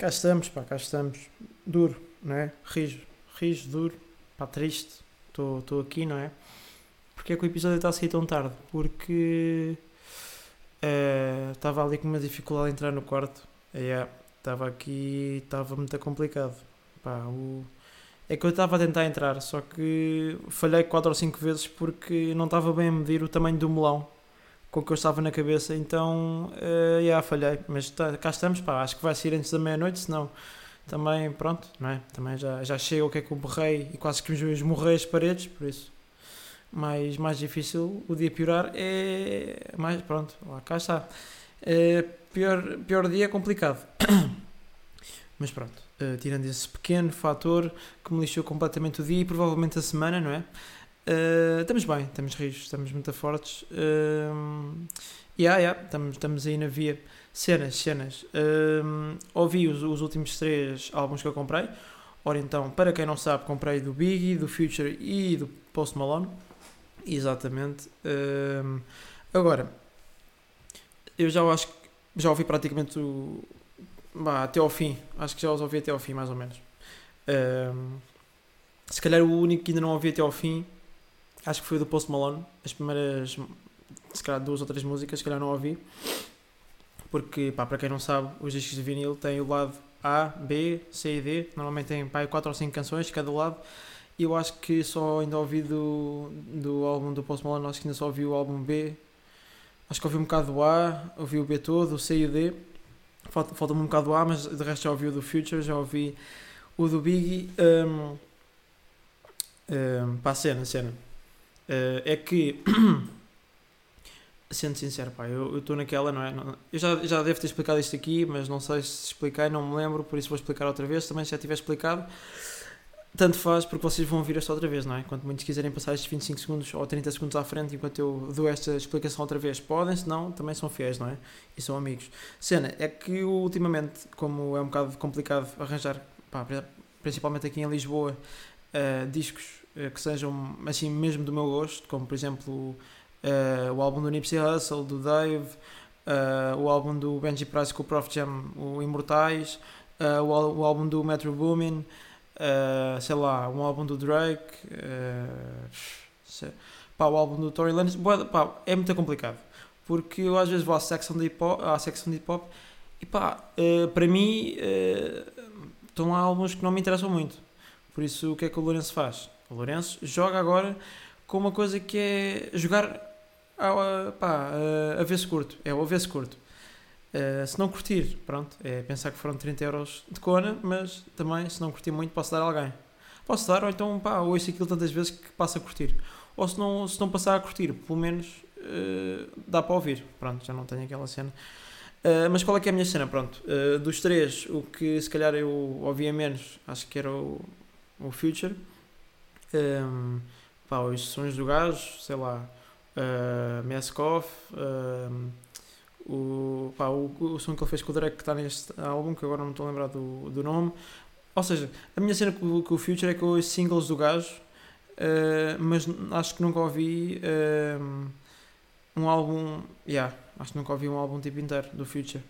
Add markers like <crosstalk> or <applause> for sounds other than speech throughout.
Cá estamos, pá, cá estamos. Duro, não é? Rijo, rijo, duro, pá, triste. Estou aqui, não é? Porque é que o episódio está a sair tão tarde? Porque estava ali com uma dificuldade a entrar no quarto. Estava aqui, estava muito complicado. Pá, o... É que eu estava a tentar entrar, só que falhei 4 ou 5 vezes porque não estava bem a medir o tamanho do melão com que eu estava na cabeça, então uh, yeah, falhei. Mas tá, cá estamos, pá, acho que vai sair antes da meia-noite, senão também, pronto, não é? Também já, já chega o que é que eu borrei e quase que me esmorrei as paredes, por isso. Mais, mais difícil o dia piorar é. Mais, pronto, lá cá está. É, pior, pior dia é complicado. <coughs> Mas pronto, uh, tirando esse pequeno fator que me lixou completamente o dia e provavelmente a semana, não é? Uh, estamos bem, estamos rios, estamos muito fortes. Uh, yeah, yeah, estamos, estamos aí na via. Cenas, cenas. Uh, ouvi os, os últimos três álbuns que eu comprei. Ora então, para quem não sabe, comprei do Biggie, do Future e do Post Malone. Exatamente. Uh, agora, eu já acho que já ouvi praticamente o, bah, até ao fim. Acho que já os ouvi até ao fim, mais ou menos. Uh, se calhar o único que ainda não ouvi até ao fim acho que foi do Post Malone, as primeiras, se calhar duas ou três músicas, se calhar não ouvi, porque, pá, para quem não sabe, os discos de vinil têm o lado A, B, C e D, normalmente tem, pá, quatro ou cinco canções cada lado, e eu acho que só ainda ouvi do, do álbum do Post Malone, acho que ainda só ouvi o álbum B, acho que ouvi um bocado do A, ouvi o B todo, o C e o D, falta-me falta um bocado do A, mas de resto já ouvi o do Future, já ouvi o do Biggie, um, um, pá, cena, cena. Uh, é que, <clears throat> sendo sincero, pá, eu estou naquela, não é? Eu já, já devo ter explicado isto aqui, mas não sei se expliquei, não me lembro, por isso vou explicar outra vez. Também se já tiver explicado, tanto faz, porque vocês vão ouvir esta outra vez, não é? Quanto muitos quiserem passar estes 25 segundos ou 30 segundos à frente enquanto eu dou esta explicação outra vez, podem, se não, também são fiéis, não é? E são amigos. Cena, é que ultimamente, como é um bocado complicado arranjar, pá, principalmente aqui em Lisboa, uh, discos que sejam assim mesmo do meu gosto, como por exemplo uh, o álbum do Nipsey Hussle, do Dave, uh, o álbum do Benji Price com o Prof Jam, o Imortais, uh, o, o, álbum do Metro Boomin, sei lá, um álbum do Drake, pá, o álbum do Tory Lanez, pá, é muito complicado, porque eu às vezes vou à secção de hip hop, à secção de hip -hop, e pá, para mim estão álbuns que não me interessam muito. Por isso, o que é que o Lourenço faz? O Lourenço joga agora com uma coisa que é jogar a, pá, a, se curto. É o se curto. Uh, se não curtir, pronto, é pensar que foram 30 euros de cona, mas também, se não curtir muito, posso dar a alguém. Posso dar, ou então, pá, ouço aquilo tantas vezes que passa a curtir. Ou se não, se não passar a curtir, pelo menos uh, dá para ouvir. Pronto, já não tenho aquela cena. Uh, mas qual é que é a minha cena? Pronto, dos três, o que se calhar eu ouvia menos, acho que era o, o Future. Um, pá, os sons do gajo, sei lá, uh, Meskov, um, o, pá, o, o som que ele fez com o Drake que está neste álbum, que agora não estou a lembrar do, do nome. Ou seja, a minha cena com, com o Future é que eu ouço singles do gajo, uh, mas acho que nunca ouvi um, um álbum. Yeah, acho que nunca ouvi um álbum tipo inteiro do Future.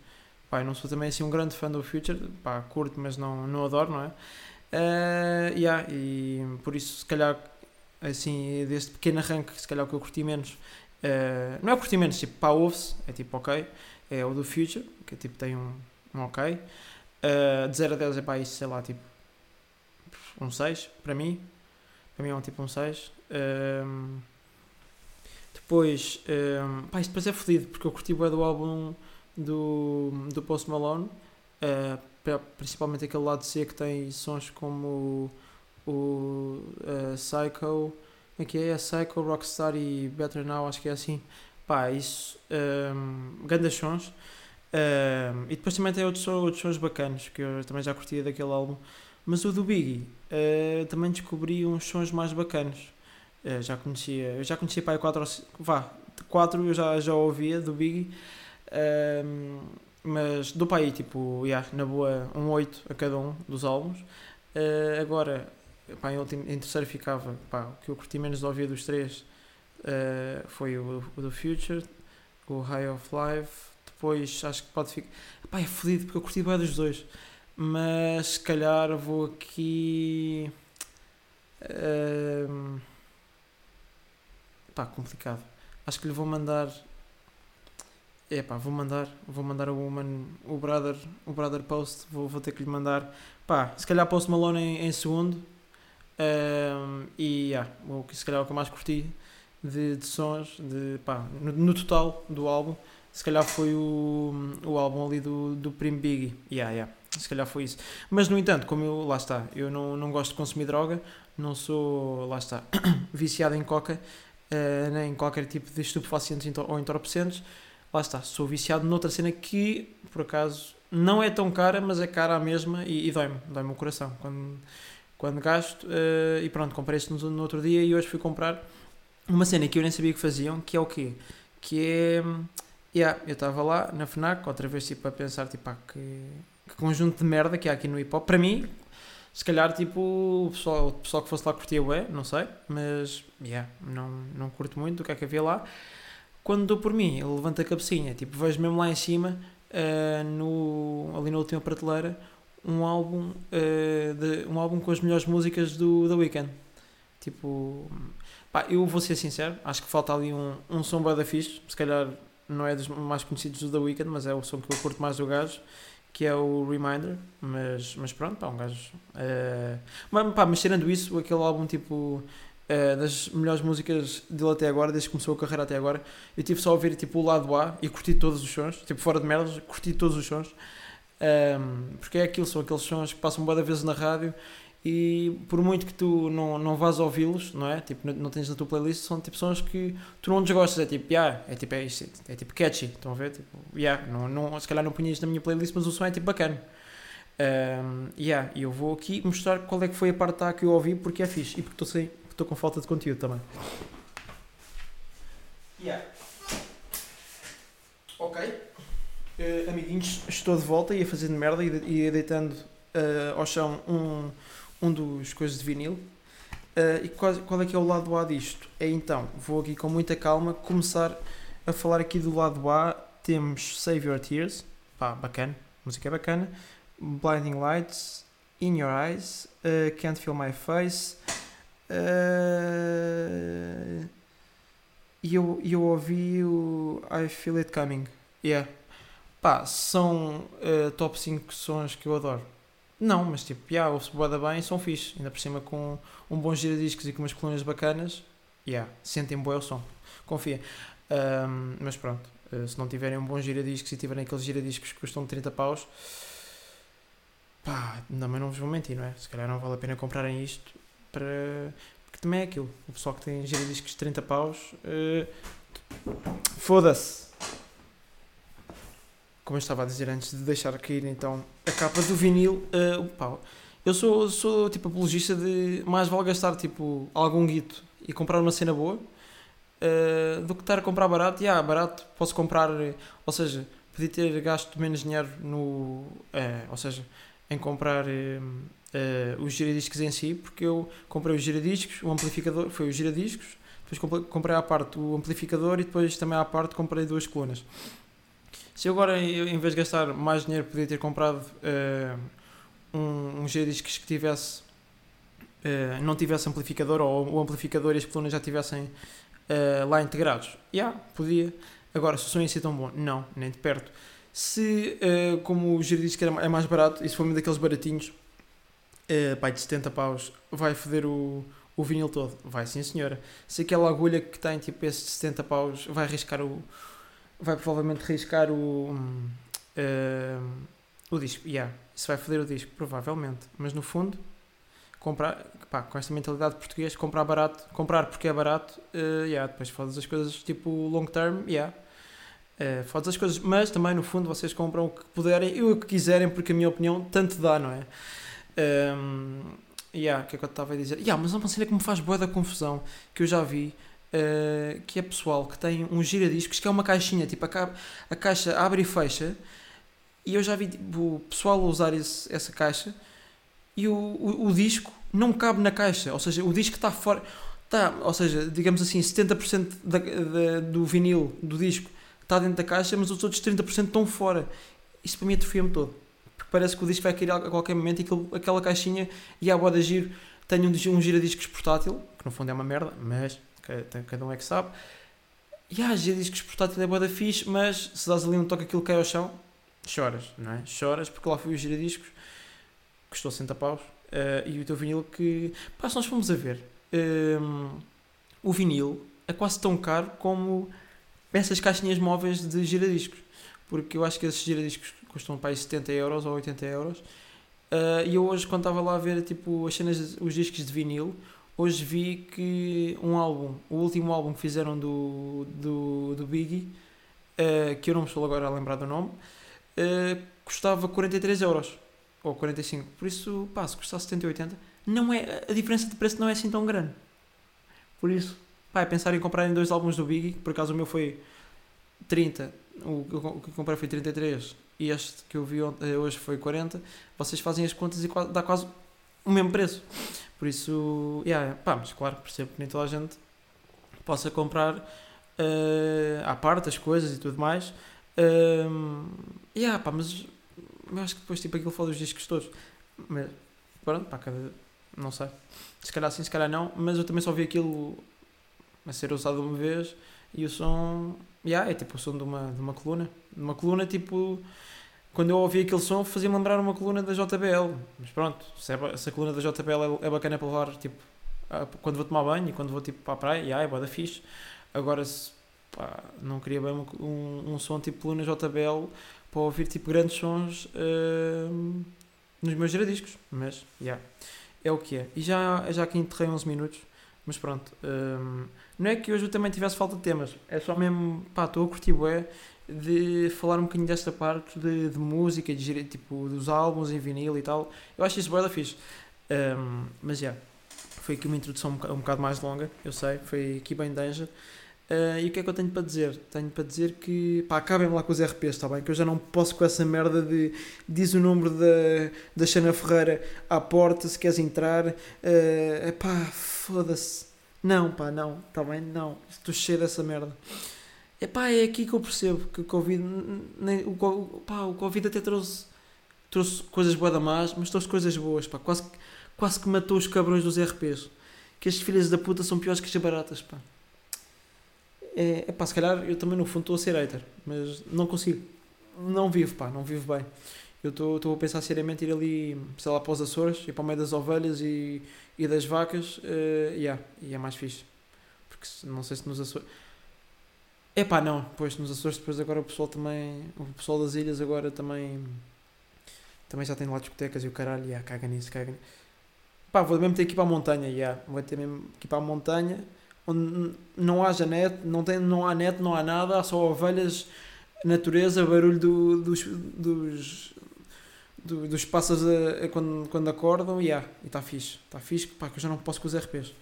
Pá, não sou também assim um grande fã do Future, pá, curto, mas não, não adoro, não é? Uh, yeah, e por isso, se calhar, assim, deste pequeno arranque, se calhar o que eu curti menos, uh, não é curti menos, tipo, pá, ouve-se, é tipo, ok, é o do Future, que tipo tem um, um ok. Uh, de 0 a 10 é pá, isso, sei lá, tipo, um 6, para mim, para mim é um tipo um 6. depois, um, pá, isto depois é fodido, porque eu curti bem do álbum do, do Post Malone. Uh, principalmente aquele lado C que tem sons como o, o uh, Psycho, aqui é, é Psycho, Rockstar e Better Now, acho que é assim. Pá, isso, um, ehm, grandes sons. Um, ehm, e depois também tem outros, outros sons bacanas que eu também já curtia daquele álbum. Mas o do Biggie uh, também descobri uns sons mais bacanas. Uh, já conhecia, eu já conhecia para 4 vá, 4 eu já, já ouvia do Biggie. Um, ehm, mas para aí, tipo, yeah, na boa, um 8 a cada um dos álbuns. Uh, agora, pá, em, último, em terceiro ficava, pá, o que eu curti menos de ouvir dos três uh, foi o, o, do Future, o High of Life. Depois acho que pode ficar. Pá, é fodido porque eu curti bem dos dois. mas se calhar vou aqui. Uh, pá, complicado. Acho que lhe vou mandar. É pá, vou mandar, vou mandar o Woman, o Brother, o Brother Post, vou, vou ter que lhe mandar. Pá, se calhar Post Malone em, em segundo. Um, e yeah, o que se calhar o que eu mais curti de, de sons, de, pá, no, no, total do álbum, se calhar foi o, o álbum ali do, do Primo Biggie. Yeah, yeah, se calhar foi isso. Mas no entanto, como eu, lá está, eu não, não gosto de consumir droga, não sou, lá está, <coughs> viciado em coca, uh, nem em qualquer tipo de estupefacientes ou entorpecentes. Lá está, sou viciado noutra cena que, por acaso, não é tão cara, mas é cara a mesma e, e dói-me, dói-me o coração quando, quando gasto. Uh, e pronto, comprei isto no, no outro dia e hoje fui comprar uma cena que eu nem sabia que faziam, que é o quê? Que é. Yeah, eu estava lá na FNAC, outra vez tipo, a pensar tipo, ah, que, que conjunto de merda que há aqui no hip hop. Para mim, se calhar tipo, o pessoal, o pessoal que fosse lá curtia ué, não sei, mas yeah, não, não curto muito o que é que havia lá. Quando dou por mim, eu levanto a cabecinha, tipo, vejo mesmo lá em cima, uh, no, ali na última prateleira, um álbum, uh, de, um álbum com as melhores músicas do The Weeknd. Tipo, Pá, eu vou ser sincero, acho que falta ali um, um som bada fixe, se calhar não é dos mais conhecidos do The Weeknd, mas é o som que eu curto mais do gajo, que é o Reminder, mas, mas pronto, pá, um gajo... Uh, mas, pá, mas tirando isso, aquele álbum tipo... Uh, das melhores músicas dele até agora, desde que começou a carreira até agora, eu tive só a ouvir tipo o lado A e curti todos os sons, tipo fora de merdas, curti todos os sons, um, porque é aquilo, são aqueles sons que passam boa vezes na rádio e por muito que tu não, não vás ouvi-los, não é? Tipo, não, não tens na tua playlist, são tipo sons que tu não desgostas, é tipo, yeah, é tipo, é, isto, é tipo catchy, estão a ver? Tipo, yeah, não, não, se calhar não punhas na minha playlist, mas o som é tipo bacana. Um, yeah, e eu vou aqui mostrar qual é que foi a parte A que eu ouvi, porque é fixe e porque estou com falta de conteúdo também. Yeah. Ok. Uh, amiguinhos, estou de volta e a fazer de merda e, e deitando uh, ao chão um um dos coisas de vinil. Uh, e qual, qual é que é o lado A disto? É então, vou aqui com muita calma começar a falar aqui do lado A. Temos Save Your Tears, pá, bacana, música é bacana. Blinding Lights, In Your Eyes, uh, Can't Feel My Face. Uh, e eu, eu ouvi o I Feel It Coming. Yeah. Pá, são uh, top 5 sons que eu adoro. Não, mas tipo, yeah, ouve-se boada bem são fixe. Ainda por cima com um bom giradiscos e com umas colunas bacanas, yeah, sentem bom o som. Confia. Um, mas pronto, uh, se não tiverem um bom giradiscos e tiverem aqueles giradiscos que custam 30 paus, pá, também não vos vou mentir, não é? Se calhar não vale a pena comprarem isto para. Porque também é aquilo. O pessoal que tem giradiscos de 30 paus, uh, foda-se como eu estava a dizer antes de deixar cair então a capa do vinil, uh, pá, eu sou, sou tipo apologista de mais vale gastar tipo algum guito e comprar uma cena boa uh, do que estar a comprar barato. E ah, barato posso comprar, ou seja, podia ter gasto menos dinheiro no, uh, ou seja, em comprar uh, os giradiscos em si, porque eu comprei os giradiscos, o amplificador foi os giradiscos, depois comprei à parte o amplificador e depois também à parte comprei duas colunas. Se eu agora, em vez de gastar mais dinheiro, podia ter comprado uh, um, um G-Discs que tivesse, uh, não tivesse amplificador ou o amplificador e as colunas já tivessem uh, lá integrados, já, yeah, podia. Agora, se o som ia ser tão bom, não, nem de perto. Se, como o G-Discs é mais barato, e se for um daqueles baratinhos, uh, pai de 70 paus, vai foder o, o vinil todo. Vai sim, senhora. Se aquela agulha que tem tipo esses 70 paus vai arriscar o, vai provavelmente riscar o, uh, o disco. Yeah, isso vai foder o disco, provavelmente. Mas no fundo, comprar, pá, com esta mentalidade portuguesa, comprar barato, comprar porque é barato, uh, yeah, depois fodes as coisas tipo long term, yeah. Uh, fodes as coisas, mas também no fundo vocês compram o que puderem e o que quiserem, porque a minha opinião tanto dá, não é? Um, yeah, o que é que eu estava a dizer? Yeah, mas é uma cena que me faz boa da confusão que eu já vi uh, que é pessoal que tem um giradiscos que é uma caixinha, tipo a, ca a caixa abre e fecha, e eu já vi tipo, o pessoal usar esse, essa caixa e o, o, o, disco não cabe na caixa, ou seja, o disco está fora, está, ou seja, digamos assim, 70% da, da, do vinil do disco está dentro da caixa, mas os outros 30% estão fora. Isso para mim atrofia-me todo. parece que o disco vai cair a qualquer momento e aquilo, aquela caixinha e a boa de giro tem um, um giradiscos portátil, que no fundo é uma merda, mas cada um é que sabe. E há giradiscos portátil é boa da fixe, mas se dás ali um toque aquilo cai ao chão, choras, não é? Choras porque lá foi o giradiscos, custou 60 paus, uh, e o teu vinil que. Pá, se nós fomos a ver, um, ehm, o vinil é quase tão caro como essas caixinhas móveis de giradiscos. Porque eu acho que esses giradiscos custam para aí 70 euros ou 80 euros. Uh, e eu hoje, quando estava lá a ver tipo, as cenas, os discos de vinil, hoje vi que um álbum, o último álbum que fizeram do, do, do Biggie, uh, que eu não me estou agora a lembrar do nome, uh, custava 43 euros ou 45. Por isso, pá, se custar 70 ou 80, não é, a diferença de preço não é assim tão grande. Por isso, pá, é pensar em comprar em dois álbuns do Biggie, por acaso o meu foi 30, o que eu comprei foi 33 e este que eu vi eh, hoje foi 40, vocês fazem as contas e dá quase o mesmo preço. Por isso, yeah, pá, mas claro, percebo que nem toda a gente possa comprar uh, à parte as coisas e tudo mais. Uh, yeah, pá, mas eu acho que depois tipo aquilo fala dos discos todos. Mas pronto, pá, cada. Não sei. Se calhar sim, se calhar não. Mas eu também só vi aquilo a ser usado uma vez e o som. Yeah, é tipo o som de uma, de uma coluna. Uma coluna tipo. Quando eu ouvi aquele som fazia-me lembrar uma coluna da JBL. Mas pronto, se, é, se a coluna da JBL é, é bacana para levar tipo. Quando vou tomar banho e quando vou tipo para a praia, yeah, é boa da fixe. Agora se pá, não queria bem um, um, um som tipo coluna JBL para ouvir tipo grandes sons uh, nos meus giradiscos, mas yeah, é o que é. E já, já aqui enterrei 11 minutos, mas pronto. Um, não é que hoje eu também tivesse falta de temas, é só mesmo, pá, estou a curtir bué de falar um bocadinho desta parte de, de música, de, tipo, dos álbuns em vinil e tal. Eu acho isso bué da fixe. Um, mas já, yeah, foi aqui uma introdução um, um bocado mais longa, eu sei, foi aqui bem danger. Uh, e o que é que eu tenho para dizer? Tenho para dizer que pá, acabem lá com os RPs, está bem? Que eu já não posso com essa merda de diz o número da, da Xana Ferreira à porta se queres entrar. Uh, pá, foda-se. Não, pá, não, está bem? Não, estou cheio dessa merda. É pá, é aqui que eu percebo que o Covid, nem, o, pá, o Covid até trouxe, trouxe coisas boas da más, mas trouxe coisas boas, pá, quase, quase que matou os cabrões dos RPs. Que as filhas da puta são piores que as baratas, pá é, é pá, se calhar eu também no fundo estou a ser hater, mas não consigo. Não vivo, pá, não vivo bem. Eu estou a pensar seriamente ir ali, sei lá, para os Açores, ir para o meio das ovelhas e, e das vacas, uh, yeah, e é mais fixe. Porque não sei se nos Açores. É pá, não, pois nos Açores depois agora o pessoal também, o pessoal das ilhas agora também, também já tem lá discotecas e o caralho, yeah, caga nisso, caga nisso. Pá, vou mesmo ter que ir para a montanha, yeah, vou ter mesmo que ir para a montanha onde não haja net, não, tem, não há net, não há nada, há só ovelhas, natureza, barulho do, dos, dos, do, dos pássaros a, a, quando, quando acordam e yeah, e está fixe. Está fixe, pá, que eu já não posso com os RPs.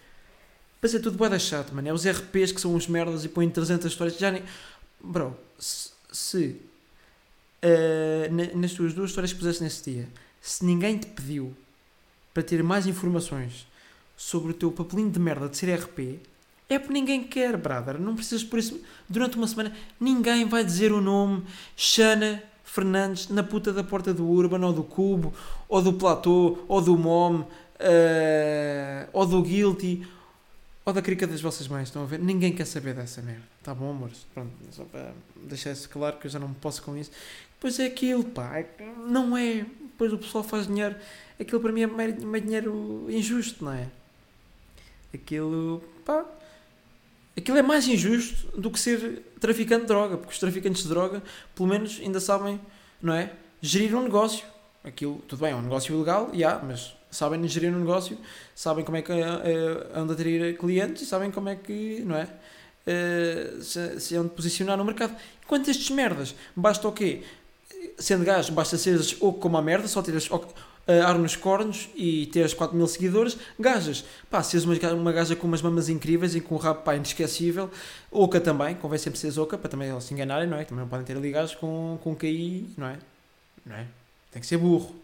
Mas é tudo boa chato, mano. É os RPs que são uns merdas e põem 300 histórias. Já nem. Bro, se. se uh, nas tuas duas histórias que puseste nesse dia, se ninguém te pediu para ter mais informações sobre o teu papelinho de merda de ser RP, é porque ninguém quer, brother. Não precisas por isso. Durante uma semana, ninguém vai dizer o nome Xana Fernandes na puta da porta do Urban, ou do Cubo, ou do Platô, ou do Mom, uh, ou do Guilty, ou da crica das vossas mães. Estão a ver? Ninguém quer saber dessa merda. Tá bom, amores? Pronto, só para deixar isso claro que eu já não posso com isso. Pois é aquilo, pá. É não é. Depois o pessoal faz dinheiro. Aquilo para mim é meio dinheiro injusto, não é? Aquilo, pá Aquilo é mais injusto do que ser traficante de droga, porque os traficantes de droga, pelo menos, ainda sabem, não é? Gerir um negócio. Aquilo, tudo bem, é um negócio ilegal, yeah, mas sabem gerir um negócio, sabem como é que uh, andam a ter clientes e sabem como é que, não é? Uh, se, se é onde posicionar no mercado. Enquanto estes merdas, basta o quê? Sendo gajo, basta seres ou como a merda, só teres uh, ar nos cornos e teres 4 mil seguidores, gajas. Pá, se és uma, uma gaja com umas mamas incríveis e com um rabo pá, inesquecível, oca também, convém sempre seres oca, para também se enganarem, não é? Também não podem ter ali gajos com, com KI, não é? Não é? Tem que ser burro.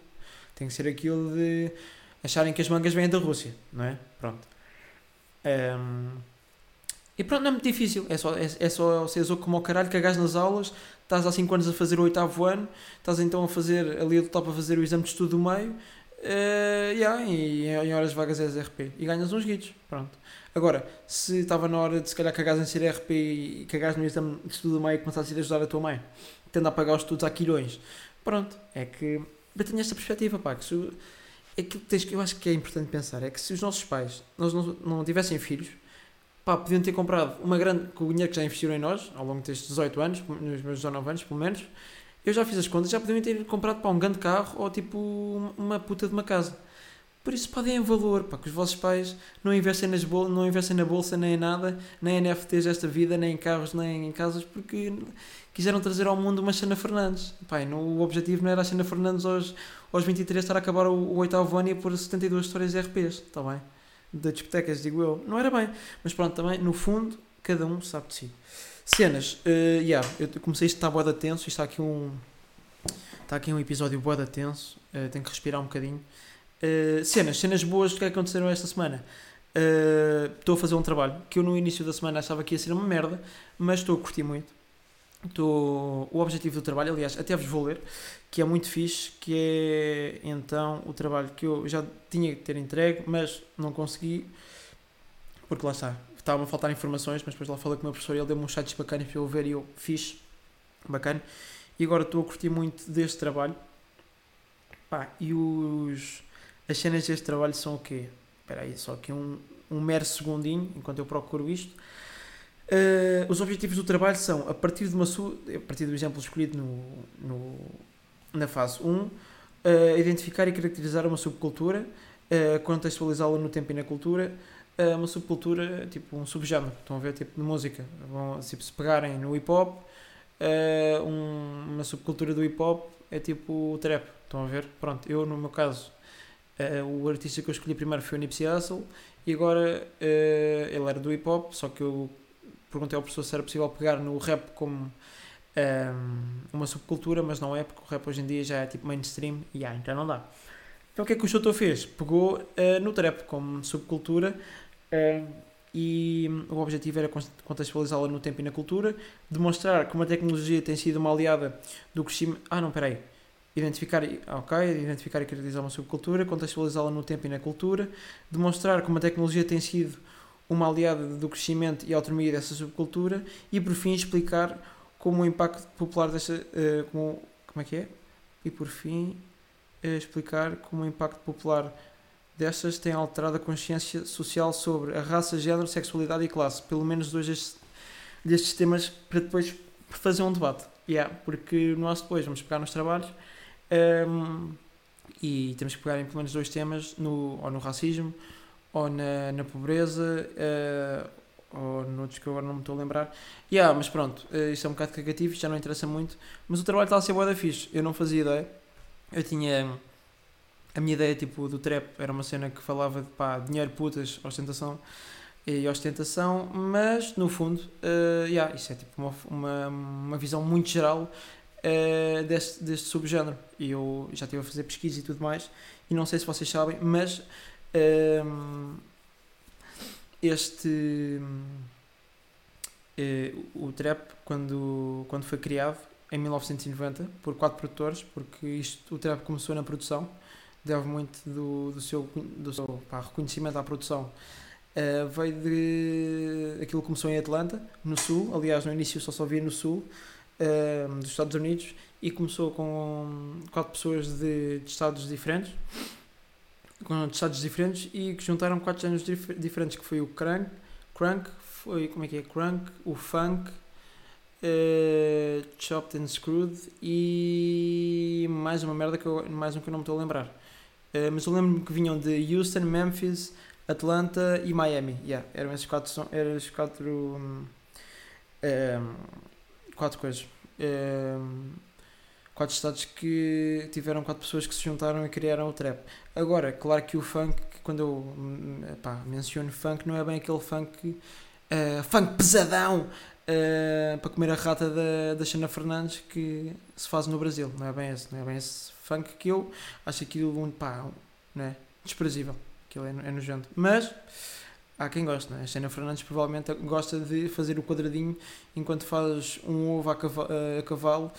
Tem que ser aquilo de acharem que as mangas vêm da Rússia, não é? Pronto. Um, E pronto, não é muito difícil. É só, é, é só seres como ao caralho, cagás nas aulas, estás há 5 anos a fazer o oitavo ano, estás então a fazer ali do top a fazer o exame de estudo do meio, uh, yeah, e em horas vagas és RP. E ganhas uns guitos. Pronto. Agora, se estava na hora de se calhar cagares em ser RP e cagares no exame de estudo do meio e começares a ir ajudar a tua mãe, tendo a pagar os estudos a quilhões, pronto, é que eu tenho esta perspectiva, pá, que se, é que tens, eu acho que é importante pensar, é que se os nossos pais nós não, não tivessem filhos, pá, podiam ter comprado uma grande, com o dinheiro que já investiram em nós, ao longo destes 18 anos, nos meus 19 anos, pelo menos, eu já fiz as contas, já podiam ter comprado, pá, um grande carro ou, tipo, uma puta de uma casa. Por isso, pá, deem valor, pá, que os vossos pais não investem, nas bol não investem na bolsa nem em nada, nem em NFTs desta vida, nem em carros, nem em casas, porque quiseram trazer ao mundo uma Xana Fernandes. Pá, o objetivo não era a Xana Fernandes aos, aos 23 estar a acabar o, o oitavo ano e por 72 histórias RPs, está bem? De discotecas, digo eu. Não era bem. Mas pronto, também, no fundo, cada um sabe de si. Cenas, uh, yeah, eu comecei isto está boa tenso, isto está aqui um. Está aqui um episódio boa tenso, uh, tenho que respirar um bocadinho. Uh, cenas, cenas boas que aconteceram esta semana. Estou uh, a fazer um trabalho que eu no início da semana achava que ia ser uma merda, mas estou a curtir muito. Estou, o objetivo do trabalho, aliás, até vos vou ler, que é muito fixe, que é então o trabalho que eu já tinha que ter entregue, mas não consegui, porque lá está, estavam a faltar informações, mas depois lá falei com o meu professor e ele deu-me um chat bacana para eu ver e eu fiz, bacana, e agora estou a curtir muito deste trabalho. Pá, e os, as cenas deste trabalho são o quê? Espera aí, só aqui um, um mero segundinho, enquanto eu procuro isto. Uh, os objetivos do trabalho são, a partir, de uma a partir do exemplo escolhido no, no na fase 1, uh, eh, identificar e caracterizar uma subcultura, uh, contextualizá-la no tempo e na cultura, uh, uma subcultura, tipo um subgénero, estão a ver, tipo de música. Tipo, se pegarem no hip hop, um, uma subcultura do hip hop é tipo o trap, estão a ver? Pronto, eu no meu caso, o artista que eu escolhi primeiro foi o Nipsey Hussle e agora ele era do hip hop, só que eu perguntei ao professor se era possível pegar no rap como um, uma subcultura, mas não é, porque o rap hoje em dia já é tipo mainstream e ah, então não dá. Então o que é que o Choto fez? Pegou uh, no trap como subcultura uh, e o objetivo era contextualizá-la no tempo e na cultura, demonstrar como a tecnologia tem sido uma aliada do crescimento. Ah, não, peraí. Identificar, ok, identificar e caracterizar uma subcultura, contextualizá-la no tempo e na cultura, demonstrar como a tecnologia tem sido uma aliada do crescimento e autonomia dessa subcultura e por fim explicar como o impacto popular desta. Uh, como, como é que é? E por fim, uh, explicar como o impacto popular destas tem alterado a consciência social sobre a raça, género, sexualidade e classe. Pelo menos dois destes, destes temas para depois fazer um debate. Yeah, porque nós depois vamos pegar nos trabalhos um, ehm, e temos que pegar em pelo menos dois temas, no, ou no racismo, ou na, na pobreza, uh, ou noutros que eu agora não me estou a lembrar. Yeah, mas pronto, uh, isto é um bocado cagativo, já não interessa muito. Mas o trabalho está a ser boa da fixe, eu não fazia ideia. Eu tinha. A minha ideia tipo, do trap era uma cena que falava de pá, dinheiro, putas, ostentação e ostentação, mas no fundo, uh, yeah, isso é tipo uma, uma, uma visão muito geral uh, deste, deste subgénero. E eu já estive a fazer pesquisa e tudo mais, e não sei se vocês sabem, mas. Este eh, o trap quando quando foi criado em 1990 por quatro produtores porque isto o trap começou na produção deve muito do, do seu do seu pá, reconhecimento à produção. Uh, veio de aquilo começou em Atlanta no sul aliás no início só só via no sul uh, dos Estados Unidos e começou com quatro pessoas de, de estados diferentes com estados diferentes e que juntaram quatro géneros dif diferentes, que foi o crunk, crunk, foi, como é que é, crunk, o funk, uh, chopped and screwed e mais uma merda, que eu, mais um que eu não me estou a lembrar. Uh, mas eu lembro-me que vinham de Houston, Memphis, Atlanta e Miami. Yeah, eram esses quatro, eram esses quatro, um, um, quatro coisas. Um, quatro estados que tiveram quatro pessoas que se juntaram e criaram o trap. Agora, claro que o funk, quando eu hum, pá, menciono funk, não é bem aquele funk, uh, funk pesadão uh, para comer a rata da, da Xana Fernandes que se faz no Brasil. Não é bem esse, não é bem esse funk que eu acho aquilo um, pá, não é? desprezível. Aquilo é, é nojento. Mas há quem goste, não é? A Xena Fernandes provavelmente gosta de fazer o quadradinho enquanto faz um ovo a cavalo, a cavalo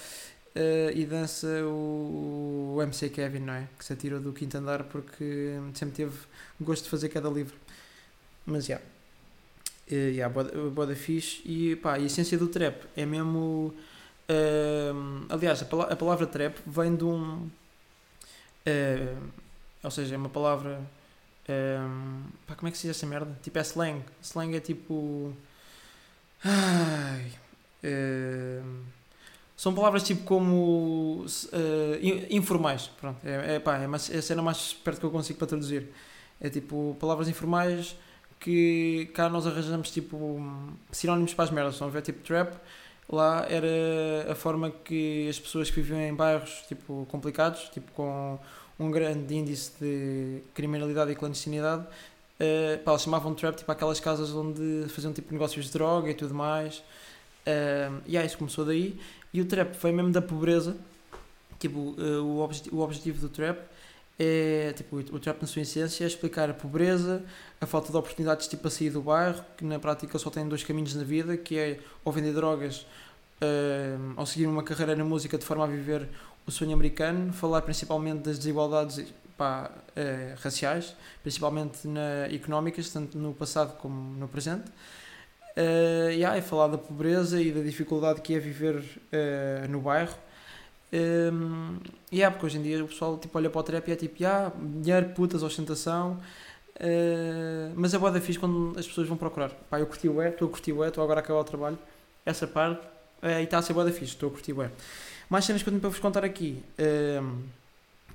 uh, e dança o, o, MC Kevin, não é? Que se atirou do quinto andar porque sempre teve gosto de fazer queda livre. Mas já. Yeah. Uh, yeah, boda, boda fixe. E pá, a essência do trap é mesmo. Uh, aliás, a, pala a, palavra trap vem de um. Uh, ou seja, é uma palavra. Um, pá, como é que se diz essa merda? Tipo, é slang. Slang é tipo. Ai. São palavras tipo como uh, informais. Pronto, é, é, pá, é, mais, é a cena mais perto que eu consigo para traduzir. É tipo palavras informais que cá nós arranjamos tipo sinónimos para as merdas. Estão a ver? Tipo trap. Lá era a forma que as pessoas que viviam em bairros tipo complicados, tipo com um grande índice de criminalidade e clandestinidade, uh, pá, chamavam trap tipo aquelas casas onde faziam tipo negócios de droga e tudo mais. Uh, e aí isso começou daí. E o trap foi mesmo da pobreza. Tipo, uh, o, obje o objetivo do trap é, tipo, o trap na sua essência é explicar a pobreza, a falta de oportunidades tipo a sair do bairro, que na prática só tem dois caminhos na vida, que é ou vender drogas uh, ou seguir uma carreira na música de forma a viver o sonho americano, falar principalmente das desigualdades pá, uh, raciais, principalmente na, económicas, tanto no passado como no presente. Uh, yeah, é falar da pobreza e da dificuldade que é viver uh, no bairro. Um, e yeah, porque hoje em dia o pessoal tipo, olha para o trap e é tipo, yeah, dinheiro, putas, ostentação. Uh, mas é boa fixe quando as pessoas vão procurar. Pá, eu curti o é, estou a curtir o é, estou agora a acabar o trabalho. Essa parte, uh, e está a ser boa fixe, estou a curtir o é. Mais cenas que eu tenho para vos contar aqui. Uh,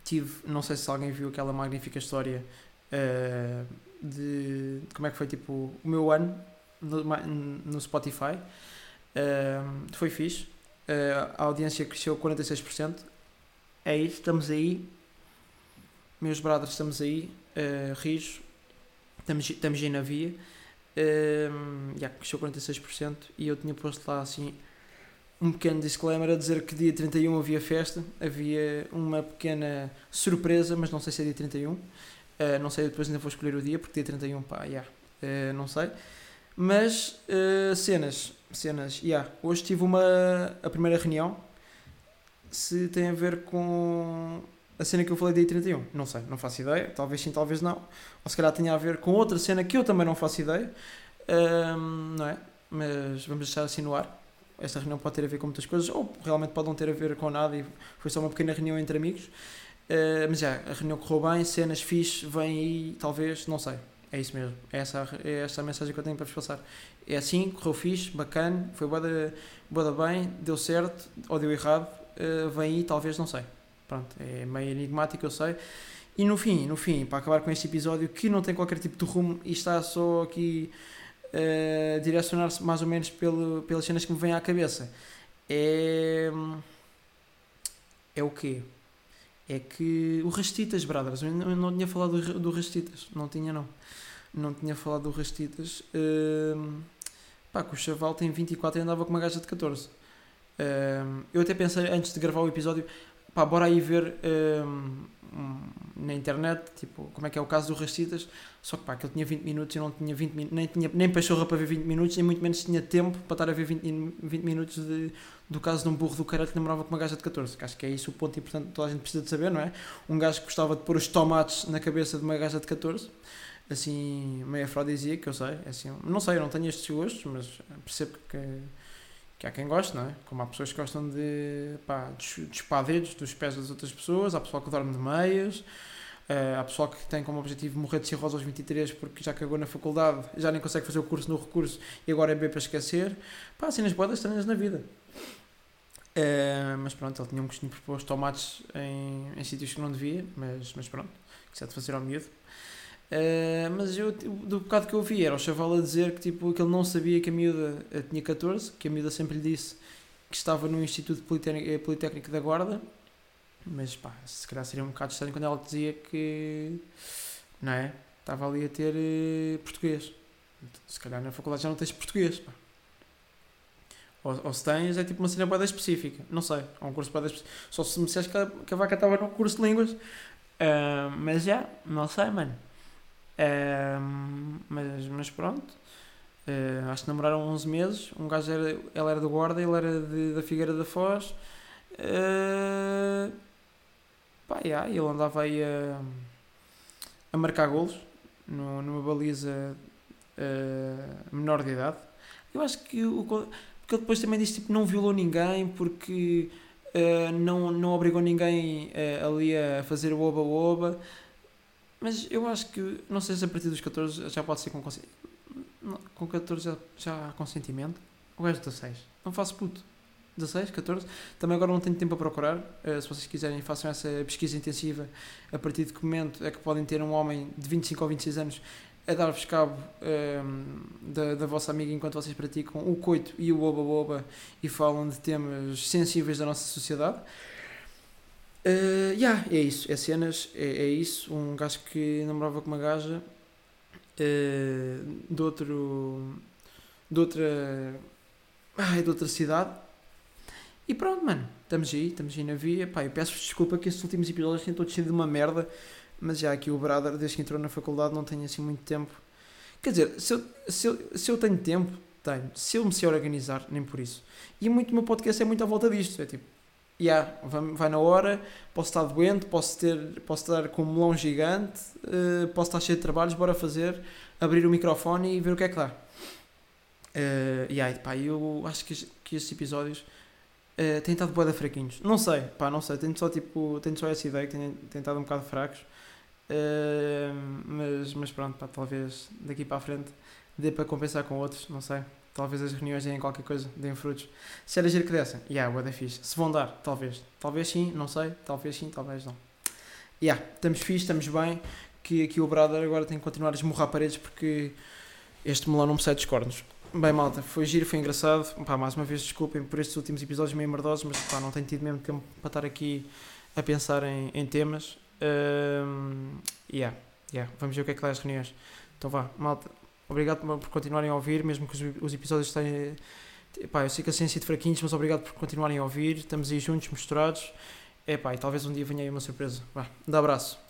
tive, não sei se alguém viu aquela magnífica história uh, de como é que foi tipo o meu ano no, no Spotify. Uh, foi fixe. Uh, a audiência cresceu 46%. É isso, estamos aí. Meus brothers, estamos aí. Uh, rijo. Estamos, estamos aí na via. Uh, yeah, cresceu 46%. E eu tinha posto lá assim um pequeno disclaimer a dizer que dia 31 havia festa. Havia uma pequena surpresa, mas não sei se é dia 31. Uh, não sei, depois ainda vou escolher o dia, porque dia 31, pá, yeah, uh, não sei. Mas uh, cenas, cenas, yeah. Hoje tive uma a primeira reunião. Se tem a ver com a cena que eu falei dia 31, não sei, não faço ideia, talvez sim, talvez não. Ou se calhar tenha a ver com outra cena que eu também não faço ideia, um, não é? Mas vamos deixar assim no ar. Esta reunião pode ter a ver com muitas coisas, ou realmente pode não ter a ver com nada e foi só uma pequena reunião entre amigos. Uh, mas já, a reunião correu bem, cenas fixe, vem aí, talvez, não sei. É isso mesmo. É essa, é essa a mensagem que eu tenho para vos passar. É assim, correu fixe, bacana, foi boa, boa bem, deu certo ou deu errado, uh, vem aí, talvez, não sei. Pronto, é meio enigmático, eu sei. E no fim, no fim, para acabar com este episódio que não tem qualquer tipo de rumo e está só aqui uh, direcionar-se mais ou menos pelo, pelas cenas que me vêm à cabeça, é. É o quê? É que o Rastitas, brothers, eu não, tinha falado do, do Rastitas, não tinha não, não tinha falado do Rastitas, uh, pá, que o chaval tem 24 e andava com uma gaja de 14. Uh, eu até pensei, antes de gravar o episódio, pá, bora aí ver uh, na internet, tipo, como é que é o caso do Rastitas, só que pá, que ele tinha 20 minutos e não tinha 20 minutos, nem, tinha, nem pachorra para ver 20 minutos, nem muito menos tinha tempo para estar a ver 20, 20 minutos de, do caso de um burro do caralho que namorava com uma gaja de 14, que acho que é isso o ponto importante que toda a gente precisa de saber, não é? Um gajo que gostava de pôr os tomates na cabeça de uma gaja de 14, assim, meio afrodisíaco, eu sei, é assim, não sei, eu não tenho estes gostos, mas percebo que que há quem goste, não é? Como há pessoas que gostam de, pá, despar dedos dos pés das outras pessoas, há pessoal que dorme de meias, uh, há pessoal que tem como objetivo morrer de cirrose aos 23 porque já cagou na faculdade, já nem consegue fazer o curso no recurso e agora é bem para esquecer. Pá, assim nas bodas estranhas na vida. Uh, mas pronto, ele tinha um costume proposto tomates em, em sítios que não devia, mas, mas pronto, isso é de fazer ao miúdo. Uh, mas eu, do bocado que eu vi, era o chaval a dizer que, tipo, que ele não sabia que a miúda eh, tinha 14, que a miúda sempre lhe disse que estava no Instituto Politécnico, eh, Politécnico da Guarda, mas pá, se calhar seria um bocado estranho quando ela dizia que, não é? Estava ali a ter português. Se calhar na faculdade já não tens português, pá. Ou, ou se tens, é tipo uma cena bada específica. Não sei, é um curso bada específico. Só se me disseste que a, que a vaca estava num curso de línguas. Uh, mas já, não sei, mano. Mas, mas pronto. Uh, acho que namoraram 11 meses. Um gajo era, ela era do Guarda, ele era de, da Figueira da Foz. Uh, pá, yeah, ele andava aí a, a marcar golos no, numa baliza uh, menor de idade. Eu acho que o, porque ele depois também disse tipo não violou ninguém porque uh, não, não obrigou ninguém uh, ali a fazer o oba-oba. Mas eu acho que, não sei se a partir dos 14 já pode ser com consentimento. Com 14 já, já há consentimento. O gajo 16. Não faço puto. 16, 14. Também agora não tenho tempo a procurar. Uh, se vocês quiserem, façam essa pesquisa intensiva a partir de que momento é que podem ter um homem de 25 ou 26 anos a dar-vos cabo um, ehm, da, da vossa amiga enquanto vocês praticam o coito e o oba-oba e falam de temas sensíveis da nossa sociedade. Uh, yeah, é isso, é cenas, é, é isso. Um gajo que namorava com uma gaja uh, de outro. de outra. Ai, de outra cidade. E pronto, mano, estamos aí, estamos aí na via. Pá, eu peço desculpa que estes últimos episódios tenham todos sido de uma merda mas já aqui o brother, desde que entrou na faculdade, não tem assim muito tempo. Quer dizer, se eu, se eu, se eu tenho tempo, tenho. Se eu me sei organizar, nem por isso. E muito o meu podcast é muito à volta disto. É tipo, yeah, vai, na hora, posso estar doente, posso, ter, posso estar com um melão gigante, uh, posso estar cheio de trabalhos, bora fazer, abrir o microfone e ver o que é que dá. Uh, e pá, eu acho que, que estes episódios uh, têm estado boeda fraquinhos. Não sei, pá, não sei. Tenho só, tipo, tenho só essa ideia que têm, têm estado um bocado fracos. Uh, mas, mas pronto, pá, talvez daqui para a frente dê para compensar com outros, não sei. Talvez as reuniões deem qualquer coisa, deem frutos. Se era giro que dessem, yeah, what fixe. Se vão dar, talvez. Talvez sim, não sei. Talvez sim, talvez não. Yeah, estamos fixe, estamos bem. Que aqui o brother agora tem que continuar a esmurrar paredes porque este melão não me sai dos cornos. Bem, malta, foi giro, foi engraçado. Pá, mais uma vez, desculpem por estes últimos episódios meio merdosos, mas pá, não tenho tido mesmo tempo para estar aqui a pensar em, em temas. Um, yeah, yeah. Vamos ver o que é que dá as reuniões. Então vá, malta. Obrigado por continuarem a ouvir, mesmo que os, os episódios tenham. Pá, eu sei que a ciência de fraquinhos, mas obrigado por continuarem a ouvir. Estamos aí juntos, misturados. É pá, e talvez um dia venha aí uma surpresa. Vá, um abraço.